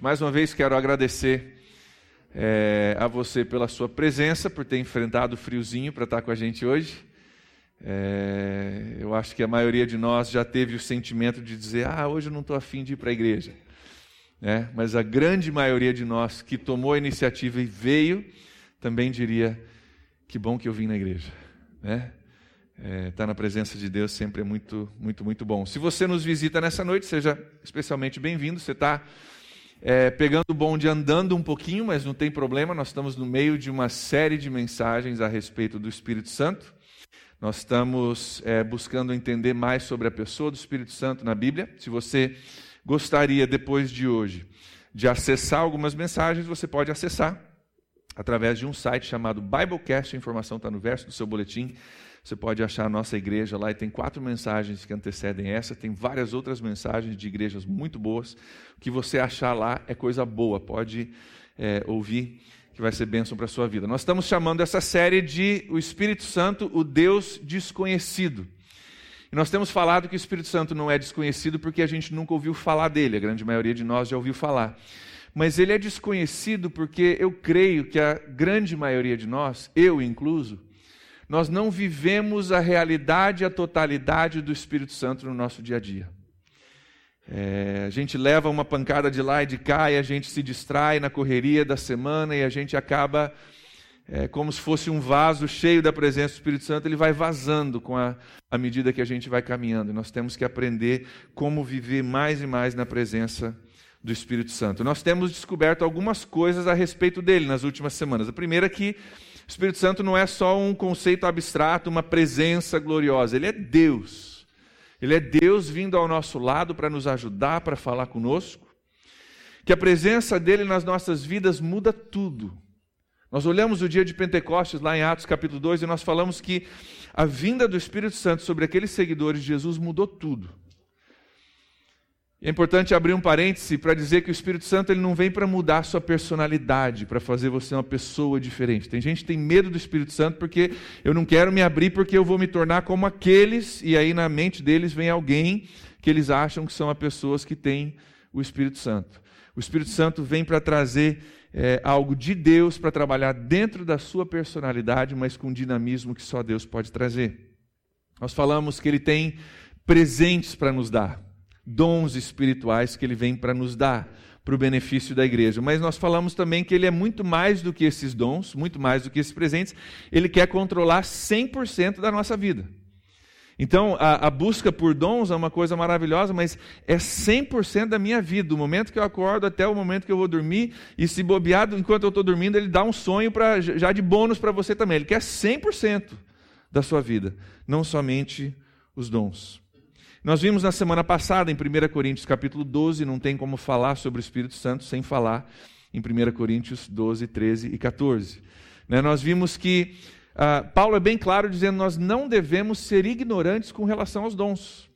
Mais uma vez quero agradecer é, a você pela sua presença, por ter enfrentado o friozinho para estar com a gente hoje. É, eu acho que a maioria de nós já teve o sentimento de dizer: Ah, hoje eu não estou afim de ir para a igreja. É, mas a grande maioria de nós que tomou a iniciativa e veio, também diria: Que bom que eu vim na igreja. Né? É, estar na presença de Deus sempre é muito, muito, muito bom. Se você nos visita nessa noite, seja especialmente bem-vindo. Você está é, pegando o bonde andando um pouquinho, mas não tem problema, nós estamos no meio de uma série de mensagens a respeito do Espírito Santo. Nós estamos é, buscando entender mais sobre a pessoa do Espírito Santo na Bíblia. Se você gostaria, depois de hoje, de acessar algumas mensagens, você pode acessar através de um site chamado Biblecast. A informação está no verso do seu boletim. Você pode achar a nossa igreja lá e tem quatro mensagens que antecedem essa, tem várias outras mensagens de igrejas muito boas. O que você achar lá é coisa boa, pode é, ouvir, que vai ser bênção para a sua vida. Nós estamos chamando essa série de O Espírito Santo, o Deus Desconhecido. E nós temos falado que o Espírito Santo não é desconhecido porque a gente nunca ouviu falar dele, a grande maioria de nós já ouviu falar. Mas ele é desconhecido porque eu creio que a grande maioria de nós, eu incluso, nós não vivemos a realidade a totalidade do Espírito Santo no nosso dia a dia. É, a gente leva uma pancada de lá e de cá e a gente se distrai na correria da semana e a gente acaba é, como se fosse um vaso cheio da presença do Espírito Santo, ele vai vazando com a, a medida que a gente vai caminhando. Nós temos que aprender como viver mais e mais na presença do Espírito Santo. Nós temos descoberto algumas coisas a respeito dele nas últimas semanas. A primeira é que Espírito Santo não é só um conceito abstrato, uma presença gloriosa, ele é Deus. Ele é Deus vindo ao nosso lado para nos ajudar, para falar conosco. Que a presença dele nas nossas vidas muda tudo. Nós olhamos o dia de Pentecostes lá em Atos capítulo 2 e nós falamos que a vinda do Espírito Santo sobre aqueles seguidores de Jesus mudou tudo. É importante abrir um parêntese para dizer que o Espírito Santo ele não vem para mudar a sua personalidade, para fazer você uma pessoa diferente. Tem gente que tem medo do Espírito Santo porque eu não quero me abrir porque eu vou me tornar como aqueles, e aí na mente deles vem alguém que eles acham que são as pessoas que têm o Espírito Santo. O Espírito Santo vem para trazer é, algo de Deus, para trabalhar dentro da sua personalidade, mas com dinamismo que só Deus pode trazer. Nós falamos que ele tem presentes para nos dar dons espirituais que ele vem para nos dar, para o benefício da igreja. Mas nós falamos também que ele é muito mais do que esses dons, muito mais do que esses presentes, ele quer controlar 100% da nossa vida. Então, a, a, busca por dons é uma coisa maravilhosa, mas é 100% da minha vida, do momento que eu acordo até o momento que eu vou dormir, e se bobeado, enquanto eu estou dormindo, ele dá um sonho pra, já de bônus para você também. Ele quer 100% da sua vida, não somente os dons. Nós vimos na semana passada, em 1 Coríntios capítulo 12, não tem como falar sobre o Espírito Santo sem falar em 1 Coríntios 12, 13 e 14. Né? Nós vimos que uh, Paulo é bem claro dizendo nós não devemos ser ignorantes com relação aos dons.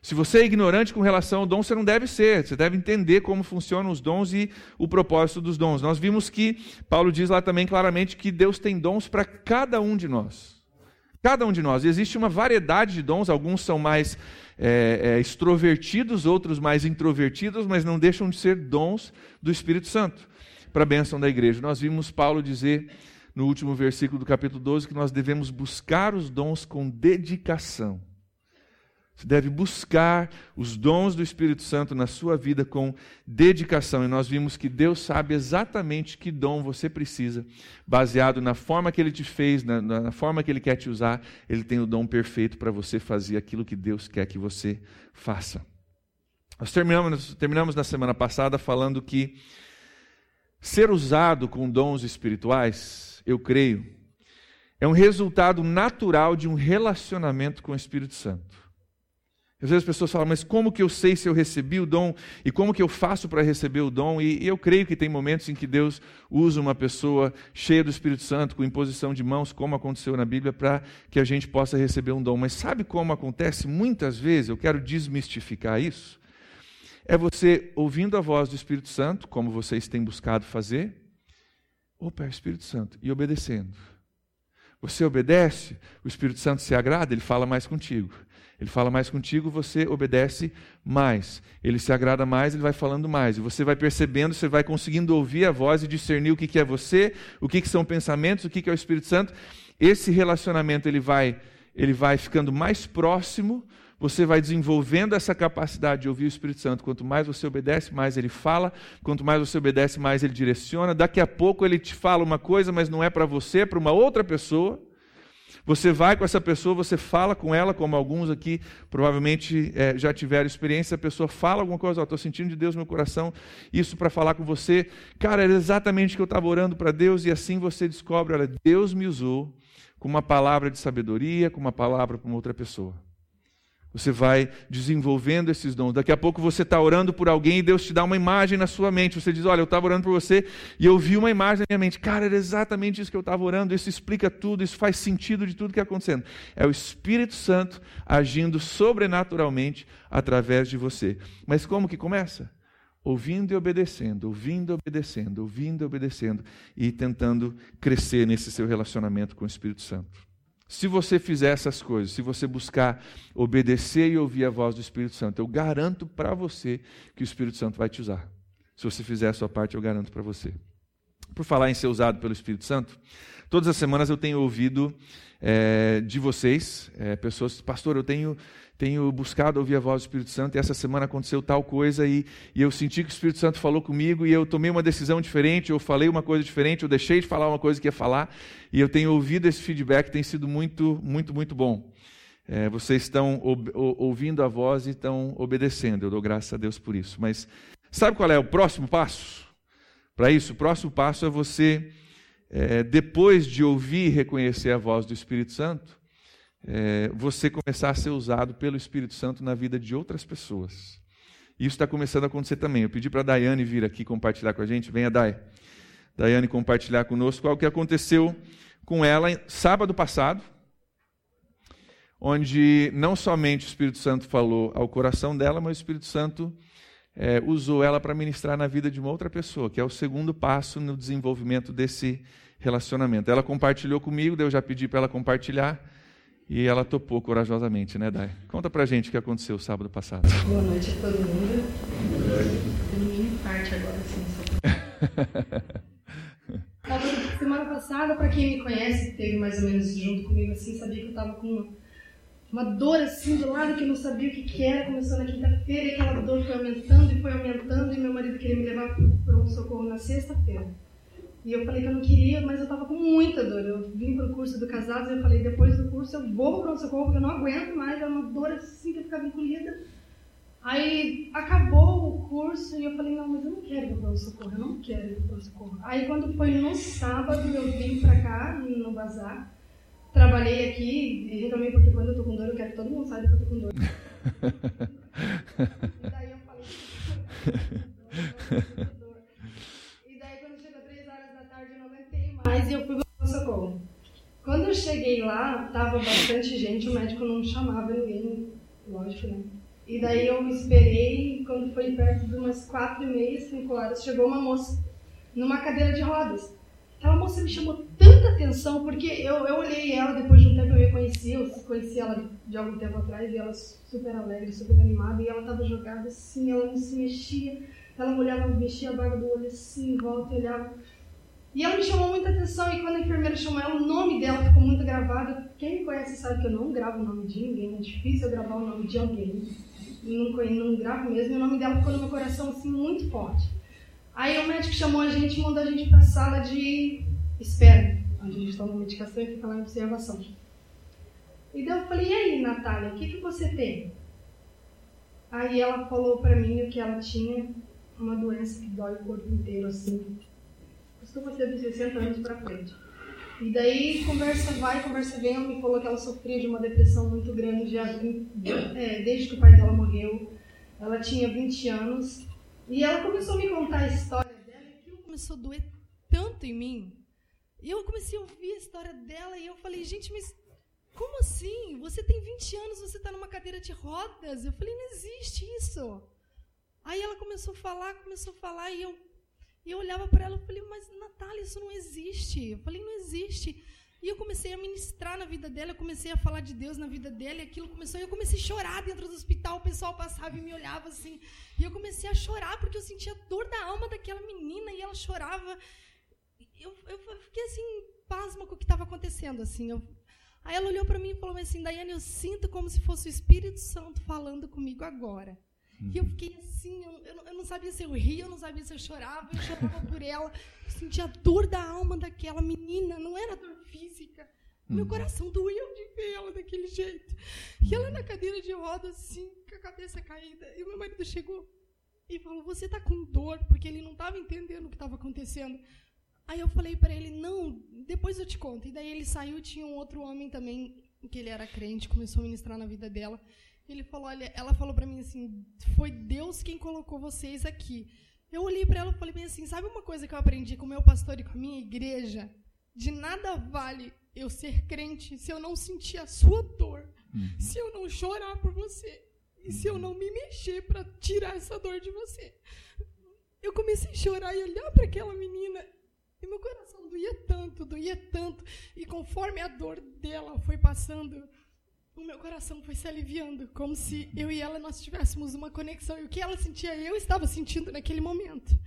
Se você é ignorante com relação ao dom, você não deve ser. Você deve entender como funcionam os dons e o propósito dos dons. Nós vimos que Paulo diz lá também claramente que Deus tem dons para cada um de nós. Cada um de nós. Existe uma variedade de dons, alguns são mais é, é, extrovertidos, outros mais introvertidos, mas não deixam de ser dons do Espírito Santo para a bênção da igreja. Nós vimos Paulo dizer no último versículo do capítulo 12 que nós devemos buscar os dons com dedicação. Você deve buscar os dons do Espírito Santo na sua vida com dedicação. E nós vimos que Deus sabe exatamente que dom você precisa, baseado na forma que Ele te fez, na, na forma que Ele quer te usar. Ele tem o dom perfeito para você fazer aquilo que Deus quer que você faça. Nós terminamos, terminamos na semana passada falando que ser usado com dons espirituais, eu creio, é um resultado natural de um relacionamento com o Espírito Santo. Às vezes as pessoas falam, mas como que eu sei se eu recebi o dom e como que eu faço para receber o dom? E, eu creio que tem momentos em que Deus usa uma pessoa cheia do Espírito Santo, com imposição de mãos, como aconteceu na Bíblia, para que a gente possa receber um dom. Mas sabe como acontece muitas vezes? Eu quero desmistificar isso. É você ouvindo a voz do Espírito Santo, como vocês têm buscado fazer, opa, é o Espírito Santo, e obedecendo. Você obedece, o Espírito Santo se agrada, ele fala mais contigo. Ele fala mais contigo, você obedece mais. Ele se agrada mais, ele vai falando mais. E você vai percebendo, você vai conseguindo ouvir a voz e discernir o que é você, o que são pensamentos, o que é o Espírito Santo. Esse relacionamento ele vai, ele vai ficando mais próximo, você vai desenvolvendo essa capacidade de ouvir o Espírito Santo. Quanto mais você obedece, mais ele fala. Quanto mais você obedece, mais ele direciona. Daqui a pouco ele te fala uma coisa, mas não é para você, é para uma outra pessoa. Você vai com essa pessoa, você fala com ela, como alguns aqui provavelmente é, já tiveram experiência, a pessoa fala alguma coisa, estou sentindo de Deus no meu coração, isso para falar com você. Cara, era exatamente o que eu estava orando para Deus, e assim você descobre, olha, Deus me usou com uma palavra de sabedoria, com uma palavra para uma outra pessoa. Você vai desenvolvendo esses dons. Daqui a pouco você está orando por alguém e Deus te dá uma imagem na sua mente. Você diz: Olha, eu estava orando por você e eu vi uma imagem na minha mente. Cara, era exatamente isso que eu estava orando. Isso explica tudo, isso faz sentido de tudo que está acontecendo. É o Espírito Santo agindo sobrenaturalmente através de você. Mas como que começa? Ouvindo e obedecendo, ouvindo e obedecendo, ouvindo e obedecendo e tentando crescer nesse seu relacionamento com o Espírito Santo. Se você fizer essas coisas, se você buscar obedecer e ouvir a voz do Espírito Santo, eu garanto para você que o Espírito Santo vai te usar. Se você fizer a sua parte, eu garanto para você. Por falar em ser usado pelo Espírito Santo, todas as semanas eu tenho ouvido é, de vocês, é, pessoas, pastor, eu tenho tenho buscado ouvir a voz do Espírito Santo e essa semana aconteceu tal coisa e, e, eu senti que o Espírito Santo falou comigo e eu tomei uma decisão diferente, eu falei uma coisa diferente, eu deixei de falar uma coisa que ia falar e eu tenho ouvido esse feedback, tem sido muito, muito, muito bom. É, vocês estão ouvindo a voz e estão obedecendo, eu dou graças a Deus por isso. Mas sabe qual é o próximo passo? Para isso, o próximo passo é você, é, depois de ouvir e reconhecer a voz do Espírito Santo, é, você começar a ser usado pelo Espírito Santo na vida de outras pessoas. Isso está começando a acontecer também. Eu pedi para a Daiane vir aqui compartilhar com a gente. Venha, Dai. Daiane compartilhar conosco algo que aconteceu com ela sábado passado, onde não somente o Espírito Santo falou ao coração dela, mas o Espírito Santo é, usou ela para ministrar na vida de uma outra pessoa, que é o segundo passo no desenvolvimento desse relacionamento. Ela compartilhou comigo, eu já pedi para ela compartilhar. E ela topou corajosamente, né, Dai? Conta pra gente o que aconteceu sábado passado. Boa noite a todo mundo. Mini parte agora, assim, só semana passada, para quem me conhece, teve mais ou menos junto comigo assim, sabia que eu tava com uma, uma dor assim do lado que eu não sabia o que, que era. Começou na quinta-feira e aquela dor foi aumentando e foi aumentando e meu marido queria me levar para um socorro na sexta-feira. E eu falei que eu não queria, mas eu tava com muita dor. Eu vim pro curso do Casados e eu falei, depois do curso eu vou pro pronto-socorro, porque eu não aguento mais, é uma dor assim que eu ficava encolhida. Aí acabou o curso e eu falei, não, mas eu não quero ir pro pronto-socorro, eu não quero ir pro pronto-socorro. Aí quando foi no sábado, eu vim pra cá, no bazar, trabalhei aqui e reclamei porque quando eu tô com dor, eu quero que todo mundo saiba que eu tô com dor. e daí eu falei... Mas eu fui para o socorro. Quando eu cheguei lá, tava bastante gente, o médico não chamava ninguém, lógico, né? E daí eu esperei, quando foi perto de umas quatro e meia, cinco horas, chegou uma moça numa cadeira de rodas. Aquela moça me chamou tanta atenção, porque eu, eu olhei ela, depois de um tempo eu reconheci, eu conheci ela de algum tempo atrás, e ela super alegre, super animada, e ela estava jogada assim, ela não se mexia, ela olhava, mexia a barba do olho assim, volta, e olhava e ela me chamou muita atenção e quando a enfermeira chamou ela, o nome dela ficou muito gravado. Quem me conhece sabe que eu não gravo o nome de ninguém, é difícil eu gravar o nome de alguém. Não, não gravo mesmo, e o nome dela ficou no meu coração assim muito forte. Aí o médico chamou a gente e mandou a gente para a sala de espera, onde a gente toma medicação e fica lá em observação. E daí eu falei, e aí, Natália, o que, que você tem? Aí ela falou para mim que ela tinha uma doença que dói o corpo inteiro, assim, costuma ser dos 60 anos para frente. E daí, conversa vai, conversa vem, ela me falou que ela sofria de uma depressão muito grande já, é, desde que o pai dela morreu. Ela tinha 20 anos. E ela começou a me contar a história dela e começou a doer tanto em mim. E eu comecei a ouvir a história dela e eu falei, gente, mas como assim? Você tem 20 anos, você está numa cadeira de rodas? Eu falei, não existe isso. Aí ela começou a falar, começou a falar e eu e eu olhava para ela e falei, mas Natália, isso não existe. Eu falei, não existe. E eu comecei a ministrar na vida dela, eu comecei a falar de Deus na vida dela, e aquilo começou, e eu comecei a chorar dentro do hospital, o pessoal passava e me olhava assim, e eu comecei a chorar porque eu sentia dor da alma daquela menina, e ela chorava. Eu, eu fiquei assim, pasma com o que estava acontecendo, assim. Eu, aí ela olhou para mim e falou assim, Daiane, eu sinto como se fosse o Espírito Santo falando comigo agora. E eu fiquei assim, eu, eu, eu, não sabia se eu ria, eu não sabia se eu chorava, eu chorava por ela. Eu sentia a dor da alma daquela menina, não era dor física. Meu uhum. coração doeu de ver ela daquele jeito. E ela na cadeira de rodas, assim, com a cabeça caída. E o meu marido chegou e falou: Você está com dor? Porque ele não estava entendendo o que estava acontecendo. Aí eu falei para ele: Não, depois eu te conto. E daí ele saiu, tinha um outro homem também, que ele era crente, começou a ministrar na vida dela. Ele falou, olha, ela falou para mim assim, foi Deus quem colocou vocês aqui. Eu olhei para ela e falei bem assim, sabe uma coisa que eu aprendi com o meu pastor e com a minha igreja? De nada vale eu ser crente se eu não sentir a sua dor, uhum. se eu não chorar por você e se eu não me mexer para tirar essa dor de você. Eu comecei a chorar e olhar para aquela menina e meu coração doía tanto, doía tanto. E conforme a dor dela foi passando, o meu coração foi se aliviando, como se eu e ela nós tivéssemos uma conexão. E o que ela sentia, eu estava sentindo naquele momento.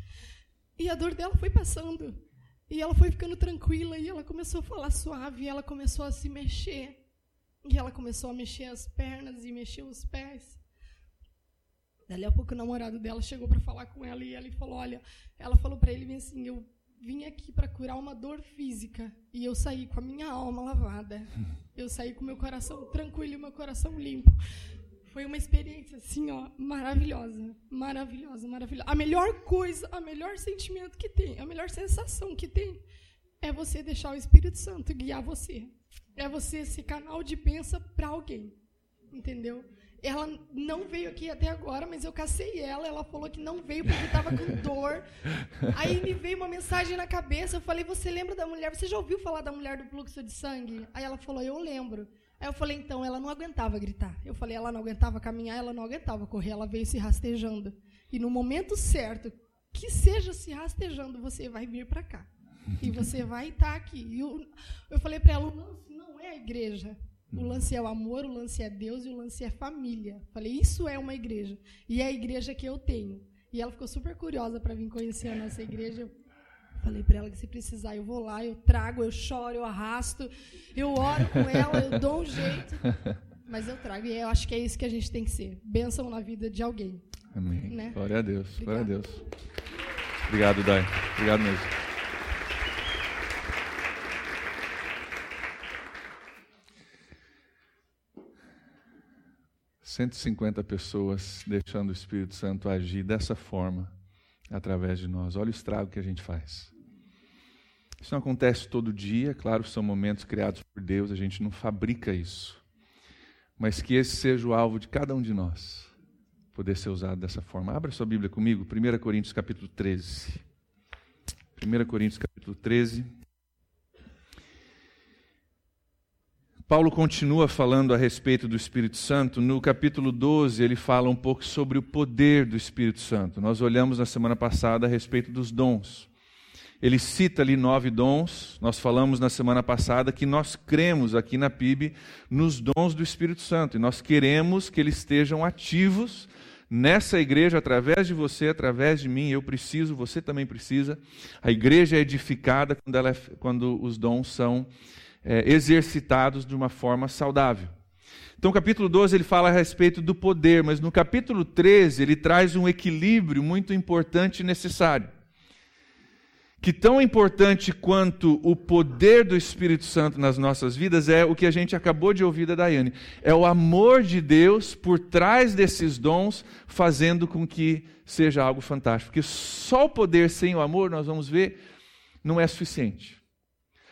E a dor dela foi passando. E ela foi ficando tranquila e ela começou a falar suave, e ela começou a se mexer. E ela começou a mexer as pernas e mexer os pés. Dali a pouco o namorado dela chegou para falar com ela e ela falou: "Olha, ela falou para ele assim, eu vim aqui para curar uma dor física e eu saí com a minha alma lavada. Eu saí com meu coração tranquilo e meu coração limpo. Foi uma experiência assim, ó, maravilhosa, maravilhosa, maravilhosa. A melhor coisa, a melhor sentimento que tem, a melhor sensação que tem é você deixar o Espírito Santo guiar você. É você ser canal de bênção para alguém. Entendeu? Ela não veio aqui até agora, mas eu cacei ela. Ela falou que não veio porque estava com dor. Aí me veio uma mensagem na cabeça. Eu falei: Você lembra da mulher? Você já ouviu falar da mulher do fluxo de sangue? Aí ela falou: Eu lembro. Aí eu falei: Então, ela não aguentava gritar. Eu falei: Ela não aguentava caminhar, ela não aguentava correr. Ela veio se rastejando. E no momento certo, que seja se rastejando, você vai vir para cá. E você vai estar tá aqui. E eu, eu falei para ela: Não, não é a igreja. O lance é o amor, o lance é Deus e o lance é família. Falei, isso é uma igreja. E é a igreja que eu tenho. E ela ficou super curiosa para vir conhecer a nossa igreja. Eu falei para ela que se precisar eu vou lá, eu trago, eu choro, eu arrasto, eu oro com ela, eu dou um jeito. Mas eu trago. E eu acho que é isso que a gente tem que ser. Bênção na vida de alguém. Amém. Né? Glória a Deus. Obrigado. Glória a Deus. Obrigado, Dai. Obrigado mesmo. 150 pessoas deixando o Espírito Santo agir dessa forma através de nós. Olha o estrago que a gente faz. Isso não acontece todo dia, claro, são momentos criados por Deus, a gente não fabrica isso. Mas que esse seja o alvo de cada um de nós, poder ser usado dessa forma. Abra sua Bíblia comigo, 1 Coríntios capítulo 13. 1 Coríntios capítulo 13. Paulo continua falando a respeito do Espírito Santo. No capítulo 12, ele fala um pouco sobre o poder do Espírito Santo. Nós olhamos na semana passada a respeito dos dons. Ele cita ali nove dons. Nós falamos na semana passada que nós cremos aqui na PIB nos dons do Espírito Santo e nós queremos que eles estejam ativos nessa igreja através de você, através de mim. Eu preciso, você também precisa. A igreja é edificada quando, é, quando os dons são é, exercitados de uma forma saudável. Então, capítulo 12 ele fala a respeito do poder, mas no capítulo 13 ele traz um equilíbrio muito importante e necessário. Que tão importante quanto o poder do Espírito Santo nas nossas vidas é o que a gente acabou de ouvir da Daiane. É o amor de Deus por trás desses dons, fazendo com que seja algo fantástico. Porque só o poder sem o amor, nós vamos ver, não é suficiente.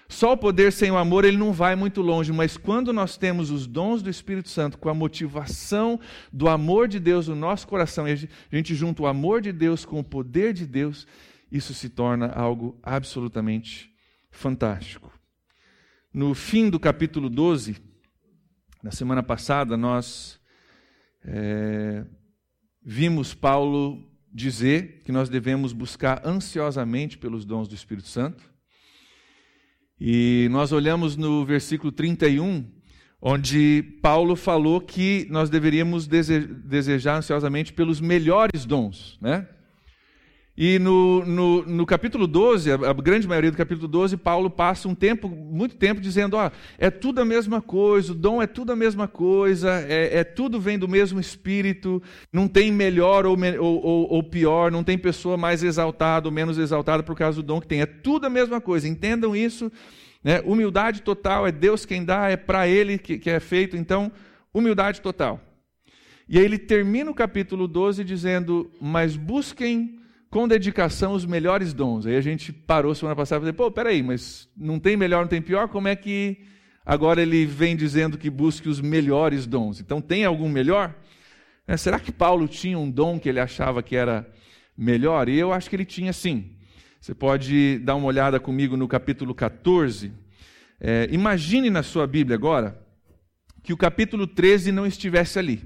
Só o poder sem o amor ele não vai muito longe, mas quando nós temos os dons do Espírito Santo com a motivação do amor de Deus no nosso coração, e a gente junta o amor de Deus com o poder de Deus, isso se torna algo absolutamente fantástico. No fim do capítulo 12, na semana passada, nós é, vimos Paulo dizer que nós devemos buscar ansiosamente pelos dons do Espírito Santo. E nós olhamos no versículo 31, onde Paulo falou que nós deveríamos desejar ansiosamente pelos melhores dons, né? E no, no, no, capítulo 12, a, grande maioria do capítulo 12, Paulo passa um tempo, muito tempo, dizendo: ó, é tudo a mesma coisa, o dom é tudo a mesma coisa, é, é tudo vem do mesmo espírito, não tem melhor ou, ou, ou, pior, não tem pessoa mais exaltada ou menos exaltada por causa do dom que tem, é tudo a mesma coisa, entendam isso. Né? Humildade total, é Deus quem dá, é para Ele que, que é feito, então, humildade total. E aí ele termina o capítulo 12 dizendo: Mas busquem com dedicação os melhores dons. Aí a gente parou semana passada e falou, pô, peraí, mas não tem melhor, não tem pior, como é que agora ele vem dizendo que busque os melhores dons? Então tem algum melhor? É, será que Paulo tinha um dom que ele achava que era melhor? E eu acho que ele tinha sim. Você pode dar uma olhada comigo no capítulo 14. É, imagine na sua Bíblia agora que o capítulo 13 não estivesse ali.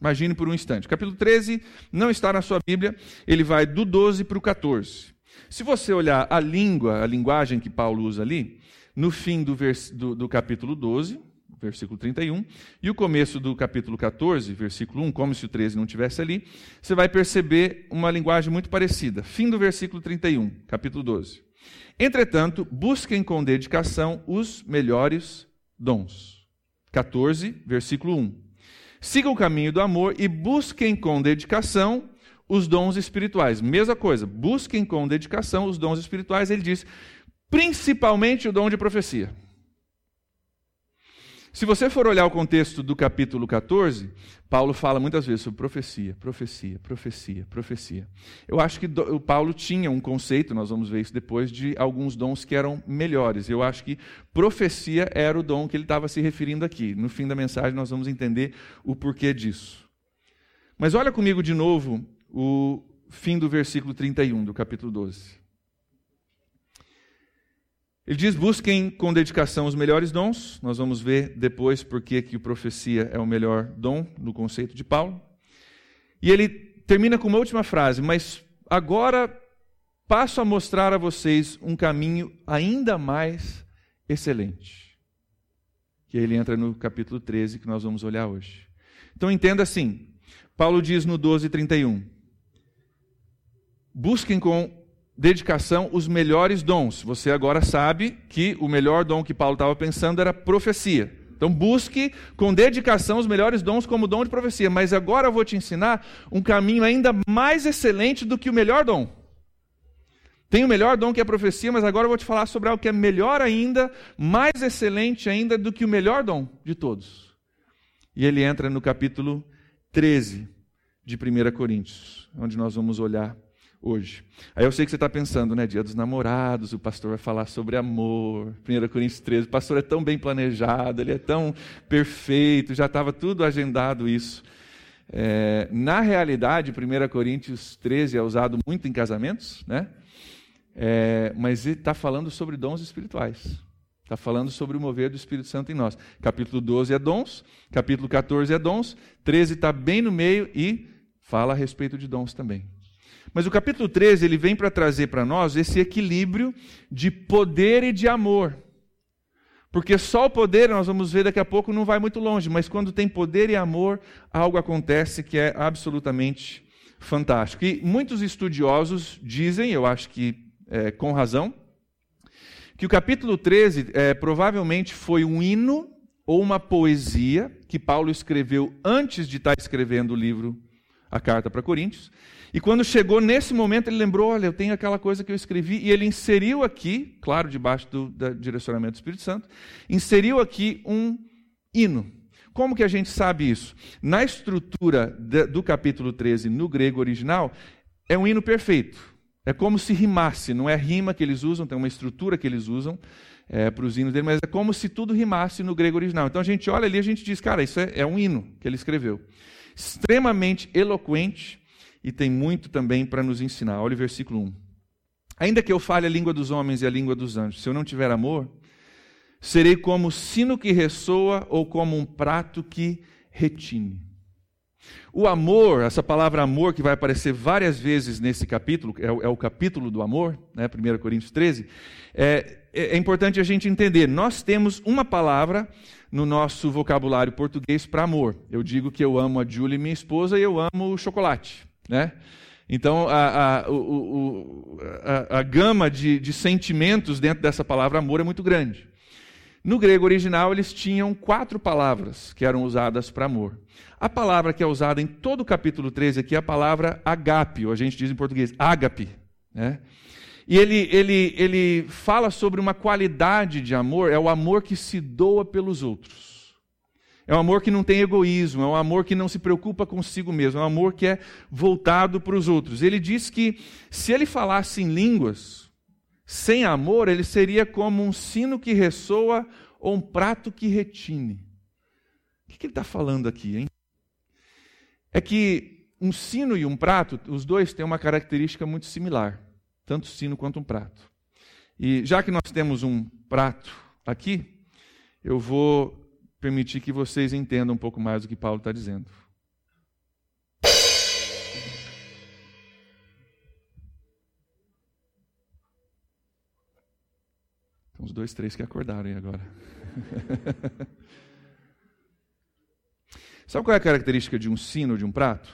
Imagine por um instante. Capítulo 13 não está na sua Bíblia, ele vai do 12 para o 14. Se você olhar a língua, a linguagem que Paulo usa ali, no fim do, vers, do, do capítulo 12, versículo 31, e o começo do capítulo 14, versículo 1, como se o 13 não tivesse ali, você vai perceber uma linguagem muito parecida. Fim do versículo 31, capítulo 12. Entretanto, busquem com dedicação os melhores dons. 14, versículo 1. Sigam o caminho do amor e busquem com dedicação os dons espirituais. Mesma coisa, busquem com dedicação os dons espirituais. Ele diz, principalmente o dom de profecia. Se você for olhar o contexto do capítulo 14, Paulo fala muitas vezes sobre profecia, profecia, profecia, profecia. Eu acho que o Paulo tinha um conceito, nós vamos ver isso depois, de alguns dons que eram melhores. Eu acho que profecia era o dom que ele estava se referindo aqui. No fim da mensagem nós vamos entender o porquê disso. Mas olha comigo de novo o fim do versículo 31 do capítulo 12. Ele diz: busquem com dedicação os melhores dons. Nós vamos ver depois por que a profecia é o melhor dom no conceito de Paulo. E ele termina com uma última frase: Mas agora passo a mostrar a vocês um caminho ainda mais excelente. Que ele entra no capítulo 13 que nós vamos olhar hoje. Então entenda assim: Paulo diz no 12:31. Busquem com dedicação os melhores dons. Você agora sabe que o melhor dom que Paulo estava pensando era profecia. Então busque com dedicação os melhores dons como dom de profecia. Mas agora eu vou te ensinar um caminho ainda mais excelente do que o melhor dom. Tem o melhor dom que é a profecia, mas agora eu vou te falar sobre algo que é melhor ainda, mais excelente ainda do que o melhor dom de todos. E ele entra no capítulo 13 de 1 Coríntios, onde nós vamos olhar hoje. Aí eu sei que você está pensando, né? Dia dos namorados, o pastor vai falar sobre amor. 1 Coríntios 13, o pastor é tão bem planejado, ele é tão perfeito, já estava tudo agendado isso. É, na realidade, 1 Coríntios 13 é usado muito em casamentos, né? É, mas está falando sobre dons espirituais. Está falando sobre o mover do Espírito Santo em nós. Capítulo 12 é dons, capítulo 14 é dons, 13 está bem no meio e fala a respeito de dons também. Mas o capítulo 13 ele vem para trazer para nós esse equilíbrio de poder e de amor. Porque só o poder, nós vamos ver daqui a pouco, não vai muito longe, mas quando tem poder e amor, algo acontece que é absolutamente fantástico. E muitos estudiosos dizem, eu acho que é, com razão, que o capítulo 13 é, provavelmente foi um hino ou uma poesia que Paulo escreveu antes de estar escrevendo o livro, a carta para Coríntios, e quando chegou nesse momento, ele lembrou: olha, eu tenho aquela coisa que eu escrevi, e ele inseriu aqui, claro, debaixo do, do direcionamento do Espírito Santo, inseriu aqui um hino. Como que a gente sabe isso? Na estrutura do capítulo 13, no grego original, é um hino perfeito. É como se rimasse, não é rima que eles usam, tem uma estrutura que eles usam é, para os hinos dele, mas é como se tudo rimasse no grego original. Então a gente olha ali e a gente diz, cara, isso é, é um hino que ele escreveu. Extremamente eloquente, e tem muito também para nos ensinar. Olha o versículo 1. Ainda que eu fale a língua dos homens e a língua dos anjos, se eu não tiver amor, serei como sino que ressoa ou como um prato que retine. O amor, essa palavra amor que vai aparecer várias vezes nesse capítulo, é o, é o capítulo do amor, né, 1 Coríntios 13, é, é, é importante a gente entender. Nós temos uma palavra no nosso vocabulário português para amor. Eu digo que eu amo a Julie, minha esposa, e eu amo o chocolate. Né? Então, a, a, o, a, a gama de, de sentimentos dentro dessa palavra amor é muito grande. No grego original, eles tinham quatro palavras que eram usadas para amor. A palavra que é usada em todo o capítulo 13 aqui é a palavra agape, ou a gente diz em português ágape. Né? E ele, ele, ele fala sobre uma qualidade de amor, é o amor que se doa pelos outros. É um amor que não tem egoísmo, é um amor que não se preocupa consigo mesmo, é um amor que é voltado para os outros. Ele diz que se ele falasse em línguas, sem amor, ele seria como um sino que ressoa ou um prato que retine. O que ele está falando aqui, hein? É que um sino e um prato, os dois têm uma característica muito similar tanto sino quanto um prato. E já que nós temos um prato aqui, eu vou permitir que vocês entendam um pouco mais do que Paulo está dizendo. Tem uns dois, três que acordaram aí agora. Sabe qual é a característica de um sino, de um prato?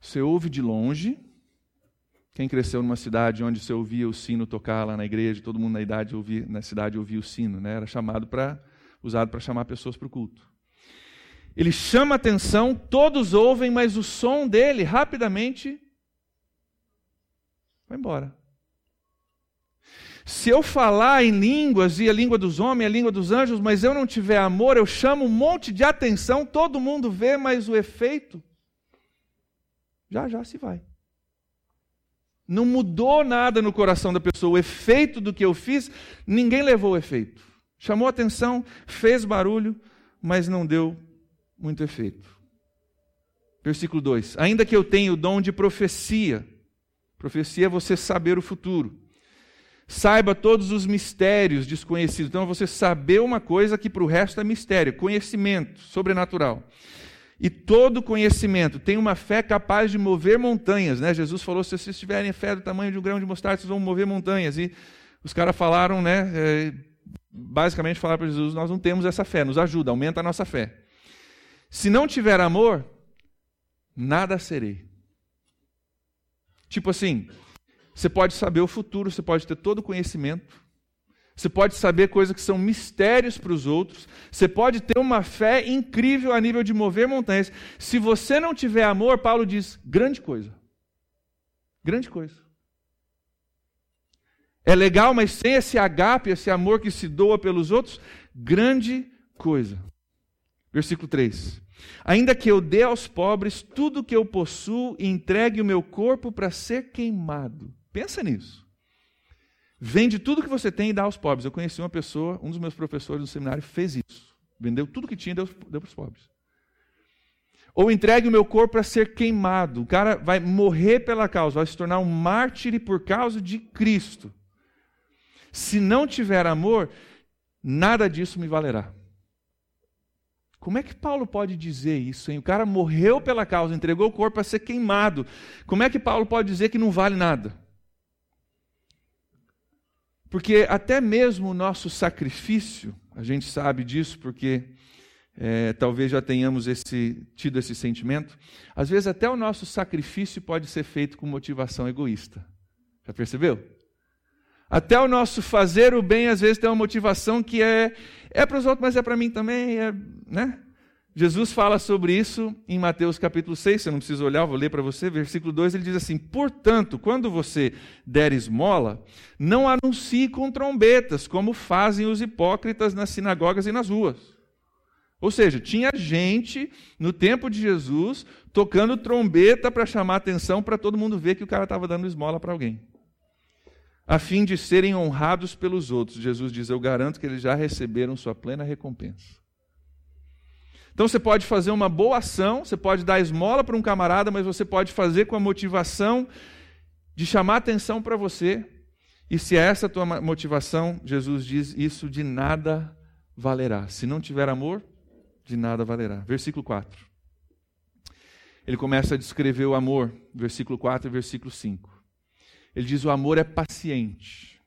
Você ouve de longe quem cresceu numa cidade onde você ouvia o sino tocar lá na igreja, todo mundo na idade ouvia, na cidade ouvia o sino, né? Era chamado para usado para chamar pessoas para o culto. Ele chama atenção, todos ouvem, mas o som dele rapidamente vai embora. Se eu falar em línguas e a língua dos homens, a língua dos anjos, mas eu não tiver amor, eu chamo um monte de atenção, todo mundo vê, mas o efeito já já se vai. Não mudou nada no coração da pessoa. O efeito do que eu fiz, ninguém levou o efeito. Chamou atenção, fez barulho, mas não deu muito efeito. Versículo 2: Ainda que eu tenha o dom de profecia, profecia é você saber o futuro. Saiba todos os mistérios desconhecidos. Então, você saber uma coisa que para o resto é mistério, conhecimento sobrenatural e todo conhecimento. Tem uma fé capaz de mover montanhas. Né? Jesus falou: se vocês tiverem fé do tamanho de um grão de mostarda, vocês vão mover montanhas. E os caras falaram, né? É, basicamente falaram para Jesus: nós não temos essa fé, nos ajuda, aumenta a nossa fé. Se não tiver amor, nada serei. Tipo assim, você pode saber o futuro, você pode ter todo o conhecimento, você pode saber coisas que são mistérios para os outros. Você pode ter uma fé incrível a nível de mover montanhas. Se você não tiver amor, Paulo diz: grande coisa. Grande coisa. É legal, mas sem esse agape, esse amor que se doa pelos outros, grande coisa. Versículo 3. Ainda que eu dê aos pobres tudo o que eu possuo e entregue o meu corpo para ser queimado. Pensa nisso. Vende tudo que você tem e dá aos pobres. Eu conheci uma pessoa, um dos meus professores do seminário fez isso. Vendeu tudo que tinha e deu, deu para os pobres. Ou entregue o meu corpo para ser queimado. O cara vai morrer pela causa, vai se tornar um mártir por causa de Cristo. Se não tiver amor, nada disso me valerá. Como é que Paulo pode dizer isso? Hein? O cara morreu pela causa, entregou o corpo para ser queimado. Como é que Paulo pode dizer que não vale nada? Porque até mesmo o nosso sacrifício, a gente sabe disso porque é, talvez já tenhamos esse, tido esse sentimento, às vezes até o nosso sacrifício pode ser feito com motivação egoísta. Já percebeu? Até o nosso fazer o bem, às vezes, tem uma motivação que é, é para os outros, mas é para mim também, é, né? Jesus fala sobre isso em Mateus capítulo 6, você não precisa olhar, vou ler para você, versículo 2, ele diz assim: Portanto, quando você der esmola, não anuncie com trombetas, como fazem os hipócritas nas sinagogas e nas ruas. Ou seja, tinha gente no tempo de Jesus tocando trombeta para chamar atenção para todo mundo ver que o cara estava dando esmola para alguém. A fim de serem honrados pelos outros. Jesus diz: Eu garanto que eles já receberam sua plena recompensa. Então você pode fazer uma boa ação, você pode dar esmola para um camarada, mas você pode fazer com a motivação de chamar atenção para você. E se é essa a tua motivação, Jesus diz: isso de nada valerá. Se não tiver amor, de nada valerá. Versículo 4. ele começa a descrever o amor, versículo 4 e versículo 5. Ele diz: o amor é paciente.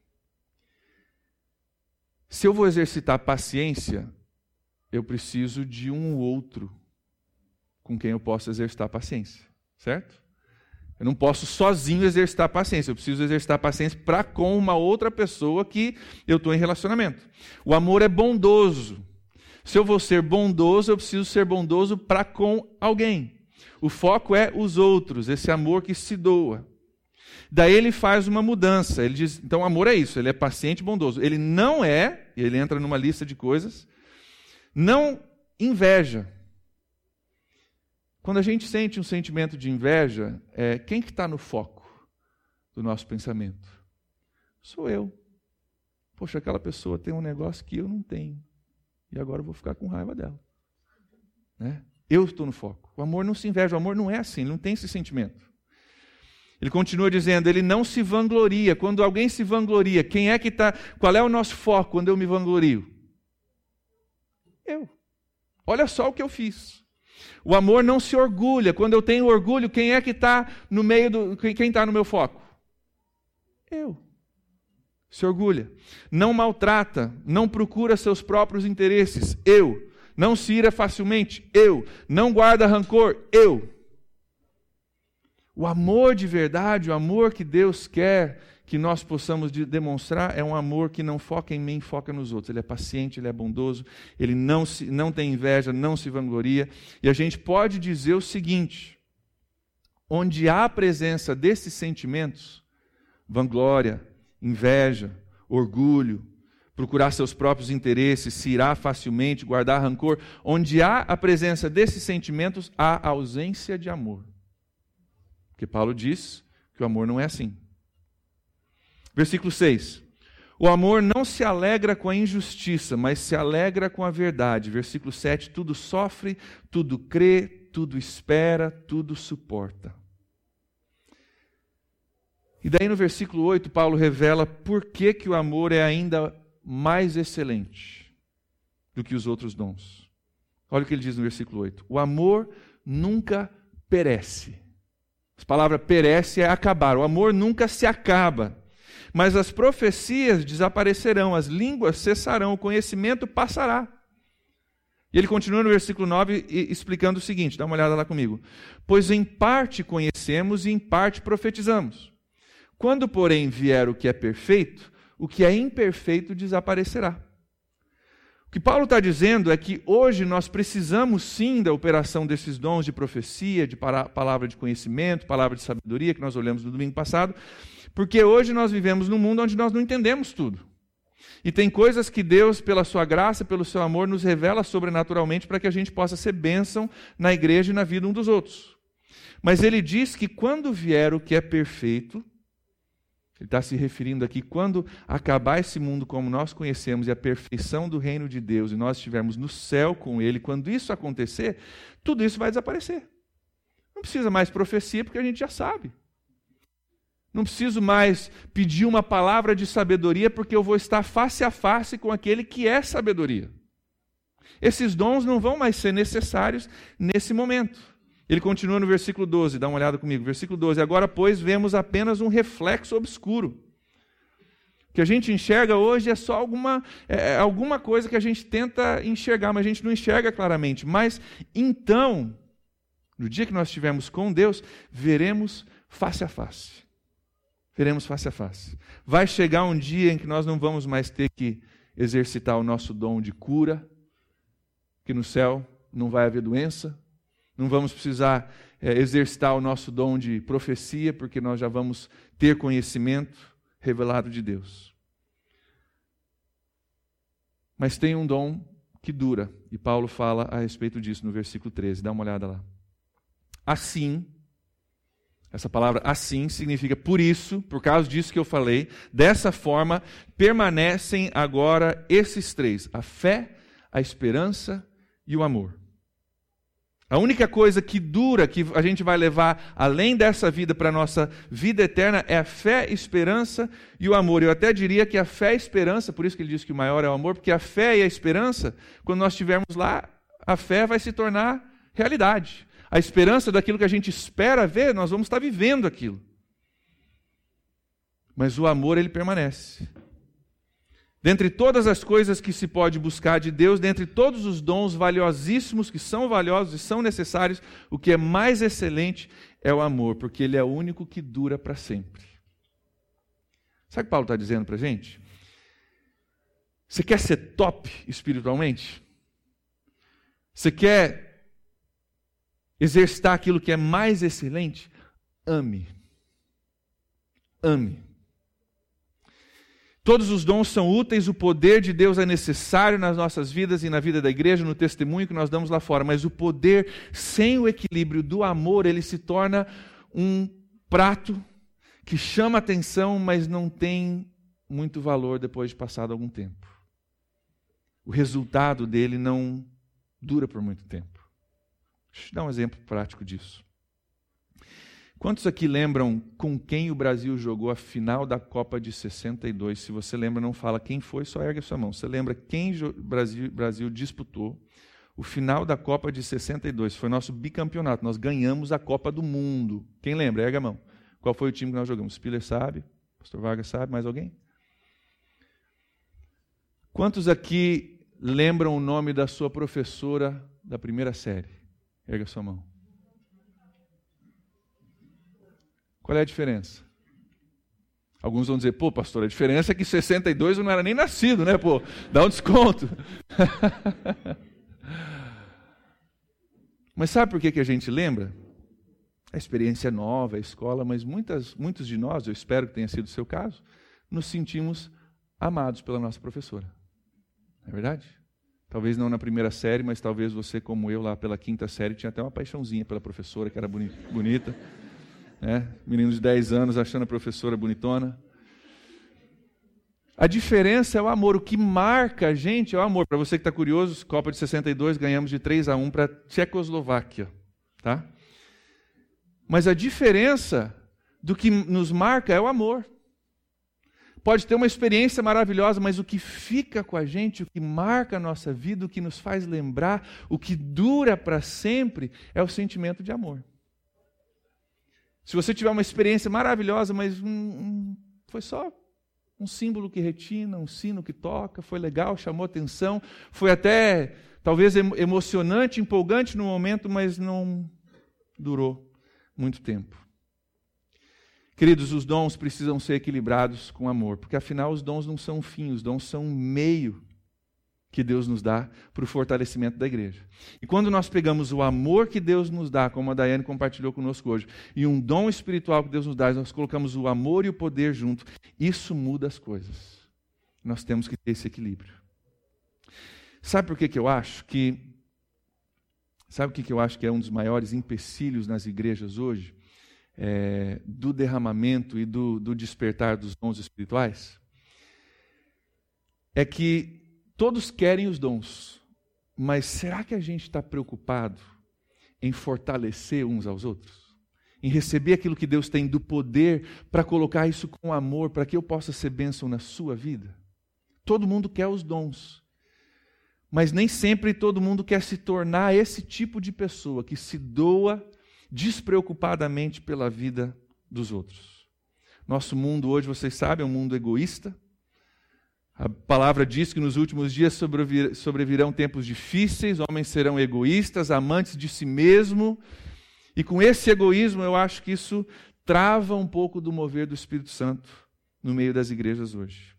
Se eu vou exercitar paciência, eu preciso de um outro com quem eu possa exercitar paciência, certo? Eu não posso sozinho exercitar paciência, eu preciso exercitar paciência para com uma outra pessoa que eu estou em relacionamento. O amor é bondoso. Se eu vou ser bondoso, eu preciso ser bondoso para com alguém. O foco é os outros, esse amor que se doa. Daí ele faz uma mudança. Ele diz: então, amor é isso, ele é paciente e bondoso. Ele não é, e ele entra numa lista de coisas, não inveja. Quando a gente sente um sentimento de inveja, é, quem que está no foco do nosso pensamento? Sou eu. Poxa, aquela pessoa tem um negócio que eu não tenho. E agora eu vou ficar com raiva dela. Né? Eu estou no foco. O amor não se inveja, o amor não é assim, ele não tem esse sentimento. Ele continua dizendo, ele não se vangloria. Quando alguém se vangloria, quem é que está. Qual é o nosso foco quando eu me vanglorio? Eu. Olha só o que eu fiz. O amor não se orgulha. Quando eu tenho orgulho, quem é que está no meio do. Quem está no meu foco? Eu. Se orgulha. Não maltrata. Não procura seus próprios interesses. Eu. Não se ira facilmente. Eu. Não guarda rancor. Eu. O amor de verdade, o amor que Deus quer que nós possamos demonstrar é um amor que não foca em mim, foca nos outros. Ele é paciente, ele é bondoso, ele não, se, não tem inveja, não se vangloria. E a gente pode dizer o seguinte: onde há a presença desses sentimentos, vanglória, inveja, orgulho, procurar seus próprios interesses, se irá facilmente, guardar rancor, onde há a presença desses sentimentos, há ausência de amor. Porque Paulo diz que o amor não é assim. Versículo 6. O amor não se alegra com a injustiça, mas se alegra com a verdade. Versículo 7. Tudo sofre, tudo crê, tudo espera, tudo suporta. E daí no versículo 8, Paulo revela por que, que o amor é ainda mais excelente do que os outros dons. Olha o que ele diz no versículo 8: O amor nunca perece. A palavra perece é acabar. O amor nunca se acaba. Mas as profecias desaparecerão, as línguas cessarão, o conhecimento passará. E ele continua no versículo 9 explicando o seguinte: dá uma olhada lá comigo. Pois em parte conhecemos e em parte profetizamos. Quando, porém, vier o que é perfeito, o que é imperfeito desaparecerá. Que Paulo está dizendo é que hoje nós precisamos sim da operação desses dons de profecia, de palavra de conhecimento, palavra de sabedoria, que nós olhamos no domingo passado, porque hoje nós vivemos num mundo onde nós não entendemos tudo. E tem coisas que Deus, pela sua graça, pelo seu amor, nos revela sobrenaturalmente para que a gente possa ser bênção na igreja e na vida um dos outros. Mas ele diz que quando vier o que é perfeito, ele está se referindo aqui, quando acabar esse mundo como nós conhecemos e a perfeição do reino de Deus, e nós estivermos no céu com Ele, quando isso acontecer, tudo isso vai desaparecer. Não precisa mais profecia, porque a gente já sabe. Não preciso mais pedir uma palavra de sabedoria, porque eu vou estar face a face com aquele que é sabedoria. Esses dons não vão mais ser necessários nesse momento. Ele continua no versículo 12, dá uma olhada comigo. Versículo 12: Agora, pois, vemos apenas um reflexo obscuro. O que a gente enxerga hoje é só alguma, é, é alguma coisa que a gente tenta enxergar, mas a gente não enxerga claramente. Mas então, no dia que nós estivermos com Deus, veremos face a face veremos face a face. Vai chegar um dia em que nós não vamos mais ter que exercitar o nosso dom de cura, que no céu não vai haver doença, não vamos precisar é, exercitar o nosso dom de profecia, porque nós já vamos ter conhecimento revelado de Deus. Mas tem um dom que dura, e Paulo fala a respeito disso no versículo 13, dá uma olhada lá. Assim, essa palavra assim significa por isso, por causa disso que eu falei, dessa forma permanecem agora esses três: a fé, a esperança e o amor. A única coisa que dura, que a gente vai levar além dessa vida para a nossa vida eterna, é a fé, esperança e o amor. Eu até diria que a fé e a esperança, por isso que ele diz que o maior é o amor, porque a fé e a esperança, quando nós estivermos lá, a fé vai se tornar realidade. a esperança daquilo que a gente espera ver, nós vamos estar vivendo aquilo. Mas o amor, ele permanece. Dentre todas as coisas que se pode buscar de Deus, dentre todos os dons valiosíssimos que são valiosos e são necessários, o que é mais excelente é o amor, porque ele é o único que dura para sempre. Sabe o que Paulo está dizendo para a gente? Você quer ser top espiritualmente? Você quer exercitar aquilo que é mais excelente? Ame. Ame. Todos os dons são úteis, o poder de Deus é necessário nas nossas vidas e na vida da igreja, no testemunho que nós damos lá fora, mas o poder sem o equilíbrio do amor, ele se torna um prato que chama atenção, mas não tem muito valor depois de passado algum tempo. O resultado dele não dura por muito tempo. Deixa eu dar um exemplo prático disso. Quantos aqui lembram com quem o Brasil jogou a final da Copa de 62? Se você lembra, não fala quem foi, só ergue a sua mão. Você lembra quem o Brasil, Brasil disputou o final da Copa de 62? Foi nosso bicampeonato. Nós ganhamos a Copa do Mundo. Quem lembra? Ergue a mão. Qual foi o time que nós jogamos? Spiller sabe? Pastor Vargas sabe? Mais alguém? Quantos aqui lembram o nome da sua professora da primeira série? Ergue a sua mão. Qual é a diferença? Alguns vão dizer, pô, pastor, a diferença é que 62 eu não era nem nascido, né? Pô, dá um desconto. mas sabe por que, que a gente lembra? A experiência é nova, a escola, mas muitas, muitos de nós, eu espero que tenha sido o seu caso, nos sentimos amados pela nossa professora. Não é verdade? Talvez não na primeira série, mas talvez você, como eu, lá pela quinta série, tinha até uma paixãozinha pela professora, que era bonita né? menino de 10 anos achando a professora bonitona. A diferença é o amor. O que marca a gente é o amor. Para você que está curioso, Copa de 62, ganhamos de 3 a 1 para a Tchecoslováquia. Tá? Mas a diferença do que nos marca é o amor. Pode ter uma experiência maravilhosa, mas o que fica com a gente, o que marca a nossa vida, o que nos faz lembrar, o que dura para sempre, é o sentimento de amor. Se você tiver uma experiência maravilhosa, mas um, um, foi só um símbolo que retina, um sino que toca, foi legal, chamou atenção, foi até talvez emocionante, empolgante no momento, mas não durou muito tempo. Queridos, os dons precisam ser equilibrados com amor, porque afinal os dons não são fim, os dons são um meio que Deus nos dá para o fortalecimento da igreja. E quando nós pegamos o amor que Deus nos dá, como a Daiane compartilhou conosco hoje, e um dom espiritual que Deus nos dá, nós colocamos o amor e o poder junto, isso muda as coisas. Nós temos que ter esse equilíbrio. Sabe por que, que eu acho que. Sabe o que, que eu acho que é um dos maiores empecilhos nas igrejas hoje? É, do derramamento e do, do despertar dos dons espirituais? É que Todos querem os dons, mas será que a gente está preocupado em fortalecer uns aos outros? Em receber aquilo que Deus tem do poder para colocar isso com amor, para que eu possa ser bênção na sua vida? Todo mundo quer os dons, mas nem sempre todo mundo quer se tornar esse tipo de pessoa que se doa despreocupadamente pela vida dos outros. Nosso mundo hoje, vocês sabem, é um mundo egoísta, a palavra diz que nos últimos dias sobrevirão tempos difíceis, homens serão egoístas, amantes de si mesmo. E com esse egoísmo, eu acho que isso trava um pouco do mover do Espírito Santo no meio das igrejas hoje.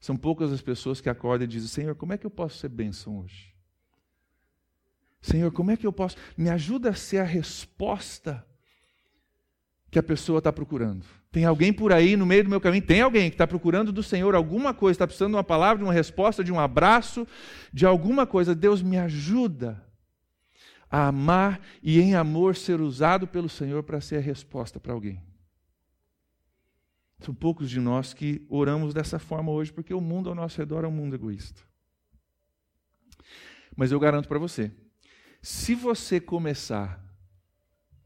São poucas as pessoas que acordam e dizem: Senhor, como é que eu posso ser bênção hoje? Senhor, como é que eu posso. Me ajuda a ser a resposta que a pessoa está procurando. Tem alguém por aí no meio do meu caminho, tem alguém que está procurando do Senhor alguma coisa, está precisando de uma palavra, de uma resposta, de um abraço, de alguma coisa. Deus me ajuda a amar e em amor ser usado pelo Senhor para ser a resposta para alguém. São poucos de nós que oramos dessa forma hoje, porque o mundo ao nosso redor é um mundo egoísta. Mas eu garanto para você, se você começar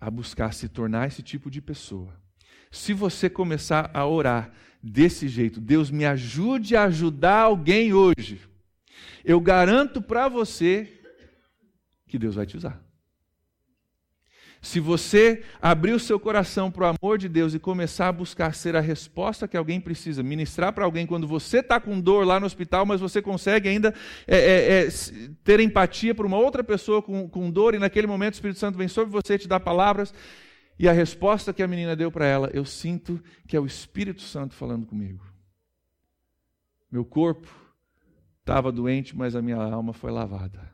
a buscar se tornar esse tipo de pessoa. Se você começar a orar desse jeito, Deus me ajude a ajudar alguém hoje, eu garanto para você que Deus vai te usar. Se você abrir o seu coração para o amor de Deus e começar a buscar ser a resposta que alguém precisa, ministrar para alguém quando você está com dor lá no hospital, mas você consegue ainda é, é, é, ter empatia por uma outra pessoa com, com dor, e naquele momento o Espírito Santo vem sobre você e te dá palavras, e a resposta que a menina deu para ela, eu sinto que é o Espírito Santo falando comigo. Meu corpo estava doente, mas a minha alma foi lavada.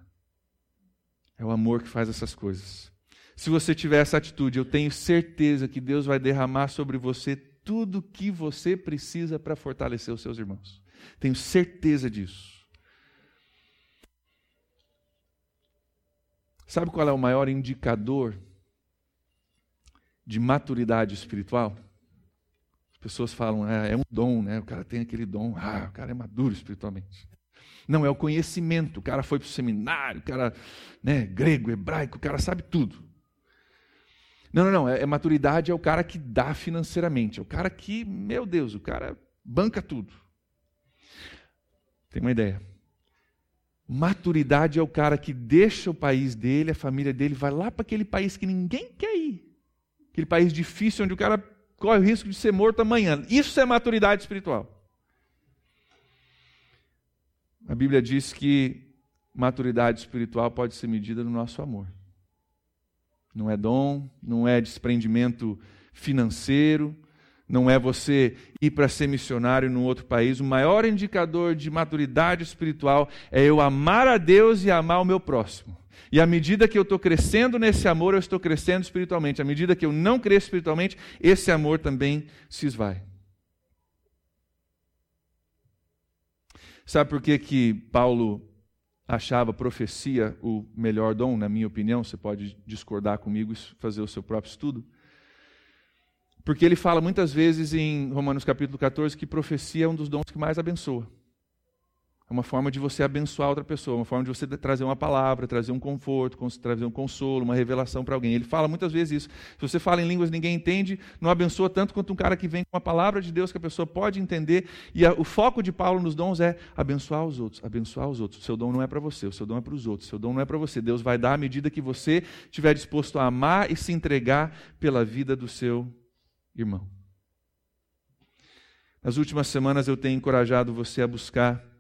É o amor que faz essas coisas. Se você tiver essa atitude, eu tenho certeza que Deus vai derramar sobre você tudo o que você precisa para fortalecer os seus irmãos. Tenho certeza disso. Sabe qual é o maior indicador de maturidade espiritual? As pessoas falam, é, é um dom, né? O cara tem aquele dom, ah, o cara é maduro espiritualmente. Não, é o conhecimento. O cara foi para o seminário, o cara, né, grego, hebraico, o cara sabe tudo. Não, não, não. É, é, maturidade é o cara que dá financeiramente. É o cara que, meu Deus, o cara banca tudo. Tem uma ideia. Maturidade é o cara que deixa o país dele, a família dele, vai lá para aquele país que ninguém quer ir. Aquele país difícil onde o cara corre o risco de ser morto amanhã. Isso é maturidade espiritual. A Bíblia diz que maturidade espiritual pode ser medida no nosso amor. Não é dom, não é desprendimento financeiro, não é você ir para ser missionário num outro país. O maior indicador de maturidade espiritual é eu amar a Deus e amar o meu próximo. E à medida que eu estou crescendo nesse amor, eu estou crescendo espiritualmente. À medida que eu não cresço espiritualmente, esse amor também se esvai. Sabe por que, que Paulo achava profecia o melhor dom, na minha opinião, você pode discordar comigo e fazer o seu próprio estudo. Porque ele fala muitas vezes em Romanos capítulo 14 que profecia é um dos dons que mais abençoa. Uma forma de você abençoar outra pessoa, uma forma de você trazer uma palavra, trazer um conforto, trazer um consolo, uma revelação para alguém. Ele fala muitas vezes isso. Se você fala em línguas ninguém entende, não abençoa tanto quanto um cara que vem com a palavra de Deus que a pessoa pode entender. E a, o foco de Paulo nos dons é abençoar os outros, abençoar os outros. O seu dom não é para você, o seu dom é para os outros, o seu dom não é para você. Deus vai dar à medida que você estiver disposto a amar e se entregar pela vida do seu irmão. Nas últimas semanas eu tenho encorajado você a buscar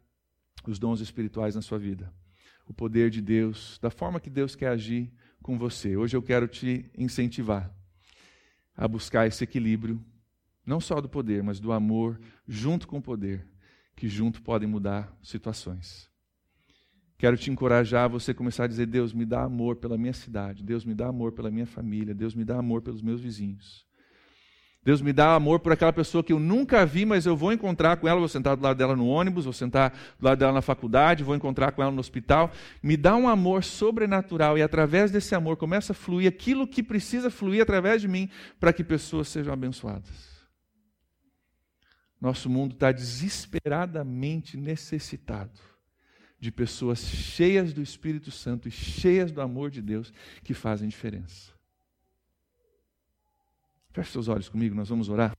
os dons espirituais na sua vida, o poder de Deus, da forma que Deus quer agir com você. Hoje eu quero te incentivar a buscar esse equilíbrio, não só do poder, mas do amor, junto com o poder, que junto podem mudar situações. Quero te encorajar a você começar a dizer: Deus, me dá amor pela minha cidade, Deus me dá amor pela minha família, Deus me dá amor pelos meus vizinhos. Deus me dá amor por aquela pessoa que eu nunca vi, mas eu vou encontrar com ela, vou sentar do lado dela no ônibus, vou sentar do lado dela na faculdade, vou encontrar com ela no hospital. Me dá um amor sobrenatural e através desse amor começa a fluir aquilo que precisa fluir através de mim para que pessoas sejam abençoadas. Nosso mundo está desesperadamente necessitado de pessoas cheias do Espírito Santo e cheias do amor de Deus que fazem diferença. Feche seus olhos comigo, nós vamos orar.